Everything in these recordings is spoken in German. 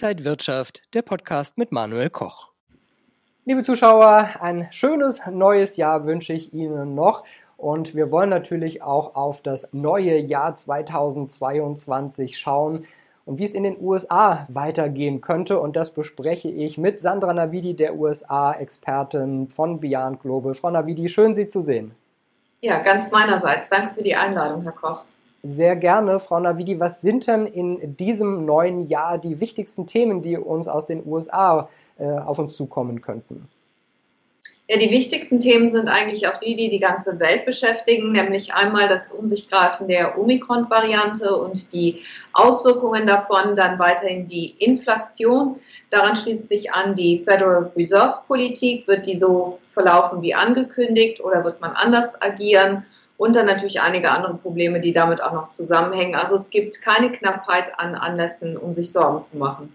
Inside Wirtschaft, der Podcast mit Manuel Koch. Liebe Zuschauer, ein schönes neues Jahr wünsche ich Ihnen noch. Und wir wollen natürlich auch auf das neue Jahr 2022 schauen und wie es in den USA weitergehen könnte. Und das bespreche ich mit Sandra Navidi, der USA-Expertin von Beyond Global. Frau Navidi, schön Sie zu sehen. Ja, ganz meinerseits. Danke für die Einladung, Herr Koch. Sehr gerne, Frau Navidi. Was sind denn in diesem neuen Jahr die wichtigsten Themen, die uns aus den USA äh, auf uns zukommen könnten? Ja, die wichtigsten Themen sind eigentlich auch die, die die ganze Welt beschäftigen, nämlich einmal das Um sich greifen der Omikron-Variante und die Auswirkungen davon, dann weiterhin die Inflation. Daran schließt sich an die Federal Reserve-Politik. Wird die so verlaufen wie angekündigt oder wird man anders agieren? Und dann natürlich einige andere Probleme, die damit auch noch zusammenhängen. Also es gibt keine Knappheit an Anlässen, um sich Sorgen zu machen.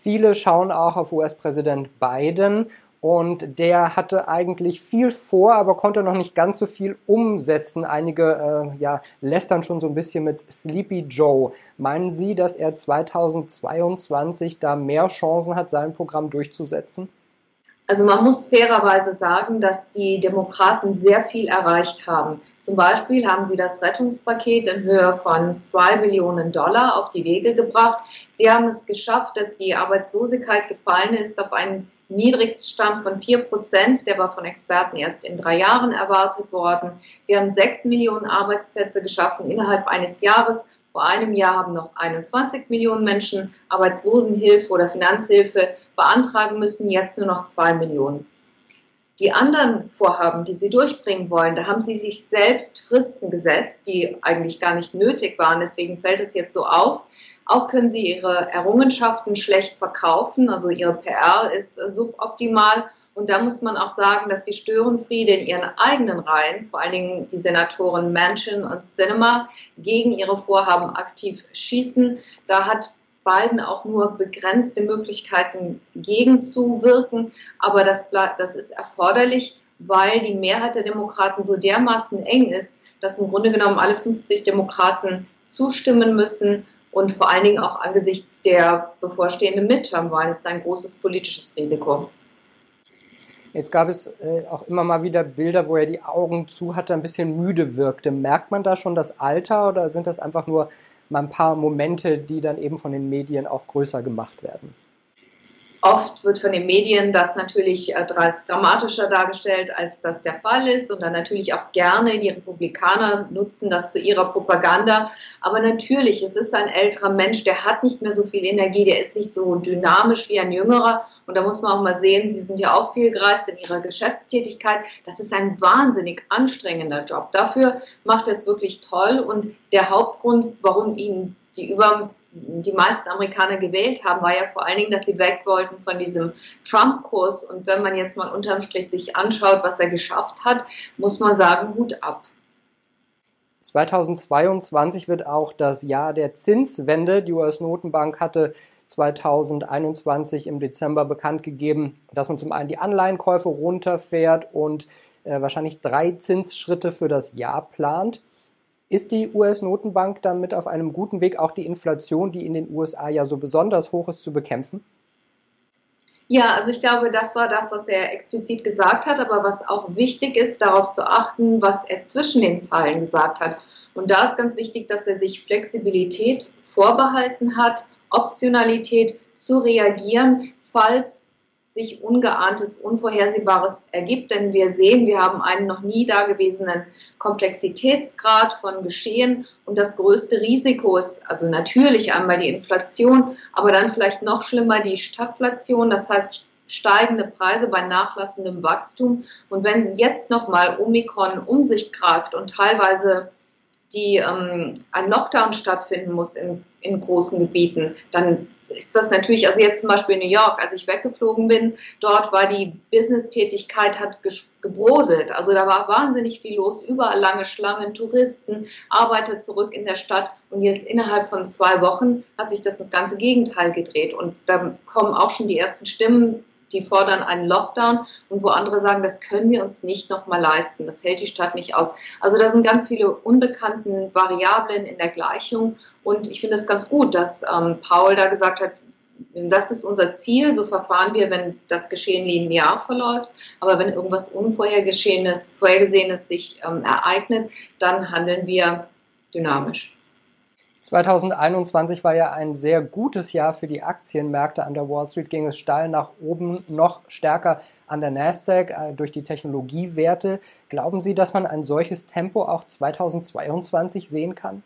Viele schauen auch auf US-Präsident Biden und der hatte eigentlich viel vor, aber konnte noch nicht ganz so viel umsetzen. Einige äh, ja, lästern schon so ein bisschen mit Sleepy Joe. Meinen Sie, dass er 2022 da mehr Chancen hat, sein Programm durchzusetzen? Also man muss fairerweise sagen, dass die Demokraten sehr viel erreicht haben. Zum Beispiel haben sie das Rettungspaket in Höhe von zwei Billionen Dollar auf die Wege gebracht. Sie haben es geschafft, dass die Arbeitslosigkeit gefallen ist auf einen Niedrigststand von vier Prozent. Der war von Experten erst in drei Jahren erwartet worden. Sie haben sechs Millionen Arbeitsplätze geschaffen innerhalb eines Jahres vor einem Jahr haben noch 21 Millionen Menschen Arbeitslosenhilfe oder Finanzhilfe beantragen müssen, jetzt nur noch zwei Millionen. Die anderen Vorhaben, die sie durchbringen wollen, da haben sie sich selbst Fristen gesetzt, die eigentlich gar nicht nötig waren. Deswegen fällt es jetzt so auf. Auch können sie ihre Errungenschaften schlecht verkaufen. Also ihre PR ist suboptimal und da muss man auch sagen, dass die Störenfriede in ihren eigenen Reihen, vor allen Dingen die Senatoren Manchin und Cinema, gegen ihre Vorhaben aktiv schießen. Da hat Biden auch nur begrenzte Möglichkeiten gegenzuwirken, aber das, das ist erforderlich, weil die Mehrheit der Demokraten so dermaßen eng ist, dass im Grunde genommen alle 50 Demokraten zustimmen müssen und vor allen Dingen auch angesichts der bevorstehenden Midterm-Wahlen ist ein großes politisches Risiko. Jetzt gab es äh, auch immer mal wieder Bilder, wo er die Augen zu hatte, ein bisschen müde wirkte. Merkt man da schon das Alter oder sind das einfach nur mal ein paar Momente, die dann eben von den Medien auch größer gemacht werden? Oft wird von den Medien das natürlich äh, als dramatischer dargestellt, als das der Fall ist. Und dann natürlich auch gerne die Republikaner nutzen das zu ihrer Propaganda. Aber natürlich, es ist ein älterer Mensch, der hat nicht mehr so viel Energie, der ist nicht so dynamisch wie ein jüngerer. Und da muss man auch mal sehen, Sie sind ja auch viel gereist in Ihrer Geschäftstätigkeit. Das ist ein wahnsinnig anstrengender Job. Dafür macht er es wirklich toll. Und der Hauptgrund, warum ihn die über die meisten Amerikaner gewählt haben, war ja vor allen Dingen, dass sie weg wollten von diesem Trump-Kurs. Und wenn man jetzt mal unterm Strich sich anschaut, was er geschafft hat, muss man sagen, Hut ab. 2022 wird auch das Jahr der Zinswende. Die US-Notenbank hatte 2021 im Dezember bekannt gegeben, dass man zum einen die Anleihenkäufe runterfährt und äh, wahrscheinlich drei Zinsschritte für das Jahr plant. Ist die US-Notenbank damit auf einem guten Weg, auch die Inflation, die in den USA ja so besonders hoch ist, zu bekämpfen? Ja, also ich glaube, das war das, was er explizit gesagt hat, aber was auch wichtig ist, darauf zu achten, was er zwischen den Zeilen gesagt hat. Und da ist ganz wichtig, dass er sich Flexibilität vorbehalten hat, Optionalität zu reagieren, falls sich Ungeahntes, Unvorhersehbares ergibt. Denn wir sehen, wir haben einen noch nie dagewesenen Komplexitätsgrad von Geschehen und das größte Risiko ist also natürlich einmal die Inflation, aber dann vielleicht noch schlimmer die Stagflation, das heißt steigende Preise bei nachlassendem Wachstum. Und wenn jetzt nochmal Omikron um sich greift und teilweise die ähm, ein Lockdown stattfinden muss in, in großen Gebieten, dann ist das natürlich, also jetzt zum Beispiel in New York, als ich weggeflogen bin, dort war die Business-Tätigkeit hat gebrodelt. Also da war wahnsinnig viel los, überall lange Schlangen, Touristen, Arbeiter zurück in der Stadt. Und jetzt innerhalb von zwei Wochen hat sich das ins ganze Gegenteil gedreht. Und da kommen auch schon die ersten Stimmen die fordern einen Lockdown und wo andere sagen, das können wir uns nicht nochmal leisten, das hält die Stadt nicht aus. Also da sind ganz viele unbekannte Variablen in der Gleichung und ich finde es ganz gut, dass ähm, Paul da gesagt hat, das ist unser Ziel, so verfahren wir, wenn das Geschehen linear verläuft. Aber wenn irgendwas Unvorhergesehenes Vorhergesehenes sich ähm, ereignet, dann handeln wir dynamisch. 2021 war ja ein sehr gutes Jahr für die Aktienmärkte. An der Wall Street ging es steil nach oben, noch stärker an der Nasdaq äh, durch die Technologiewerte. Glauben Sie, dass man ein solches Tempo auch 2022 sehen kann?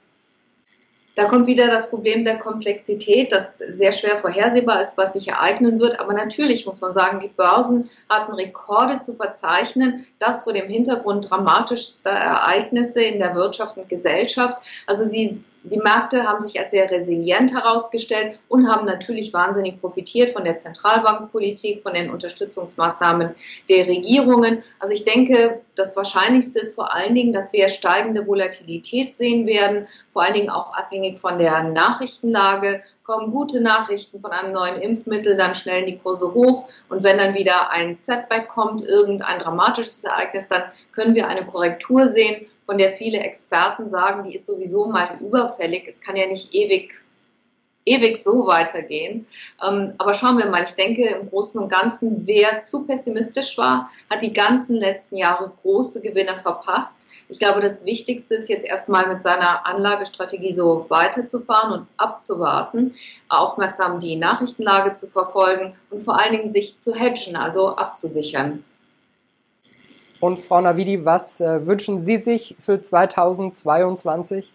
Da kommt wieder das Problem der Komplexität, das sehr schwer vorhersehbar ist, was sich ereignen wird. Aber natürlich muss man sagen, die Börsen hatten Rekorde zu verzeichnen, das vor dem Hintergrund dramatischster Ereignisse in der Wirtschaft und Gesellschaft. Also sie die Märkte haben sich als sehr resilient herausgestellt und haben natürlich wahnsinnig profitiert von der Zentralbankpolitik, von den Unterstützungsmaßnahmen der Regierungen. Also ich denke, das Wahrscheinlichste ist vor allen Dingen, dass wir steigende Volatilität sehen werden, vor allen Dingen auch abhängig von der Nachrichtenlage. Kommen gute Nachrichten von einem neuen Impfmittel, dann schnellen die Kurse hoch und wenn dann wieder ein Setback kommt, irgendein dramatisches Ereignis, dann können wir eine Korrektur sehen von der viele Experten sagen, die ist sowieso mal überfällig. Es kann ja nicht ewig, ewig so weitergehen. Ähm, aber schauen wir mal, ich denke im Großen und Ganzen, wer zu pessimistisch war, hat die ganzen letzten Jahre große Gewinne verpasst. Ich glaube, das Wichtigste ist jetzt erstmal mit seiner Anlagestrategie so weiterzufahren und abzuwarten, aufmerksam die Nachrichtenlage zu verfolgen und vor allen Dingen sich zu hedgen, also abzusichern. Und Frau Navidi, was äh, wünschen Sie sich für 2022?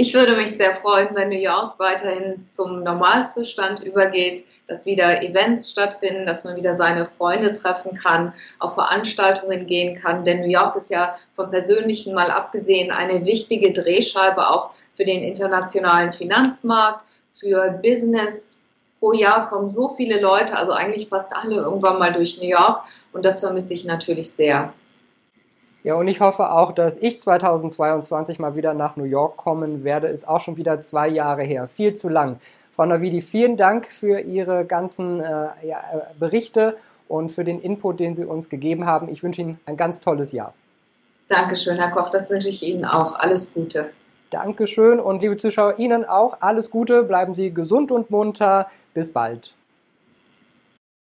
Ich würde mich sehr freuen, wenn New York weiterhin zum Normalzustand übergeht, dass wieder Events stattfinden, dass man wieder seine Freunde treffen kann, auf Veranstaltungen gehen kann. Denn New York ist ja vom Persönlichen mal abgesehen eine wichtige Drehscheibe auch für den internationalen Finanzmarkt, für Business, pro Jahr kommen so viele Leute, also eigentlich fast alle irgendwann mal durch New York und das vermisse ich natürlich sehr. Ja, und ich hoffe auch, dass ich 2022 mal wieder nach New York kommen werde. Ist auch schon wieder zwei Jahre her. Viel zu lang. Frau Navidi, vielen Dank für Ihre ganzen äh, ja, äh, Berichte und für den Input, den Sie uns gegeben haben. Ich wünsche Ihnen ein ganz tolles Jahr. Dankeschön, Herr Koch. Das wünsche ich Ihnen auch. Alles Gute. Dankeschön und liebe Zuschauer, Ihnen auch alles Gute, bleiben Sie gesund und munter. Bis bald.